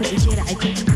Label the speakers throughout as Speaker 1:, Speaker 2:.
Speaker 1: 这一切来得。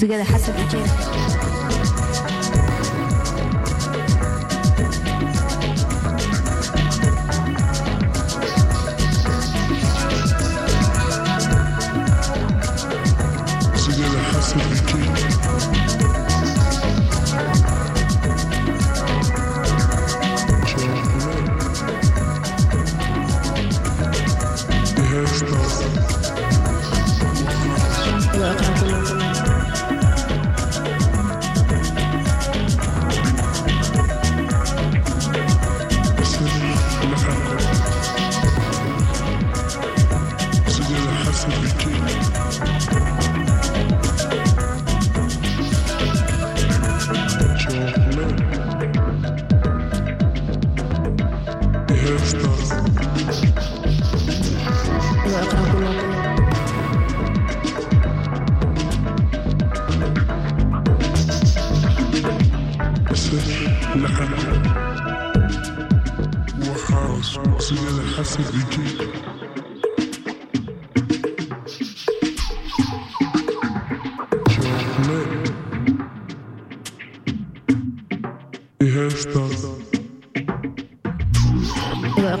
Speaker 1: Together, we to be for.
Speaker 2: Y gestos.
Speaker 1: Y voy a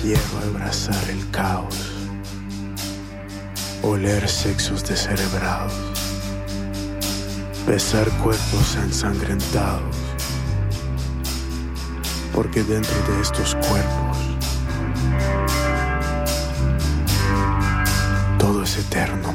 Speaker 3: Prefiero abrazar el caos, oler sexos descerebrados, besar cuerpos ensangrentados, porque dentro de estos cuerpos todo es eterno,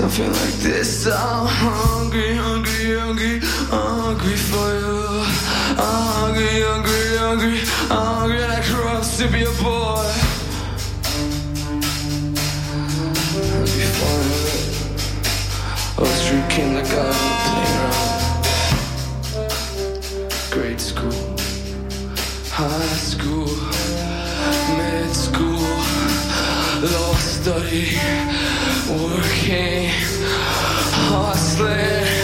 Speaker 4: I feel like this. I'm hungry, hungry, hungry, hungry for you. I'm hungry, hungry, hungry, hungry, and I cross to be a boy. Hungry for you. I was drinking like I was playing around. Grade school, high school, mid school, law study working, hustling.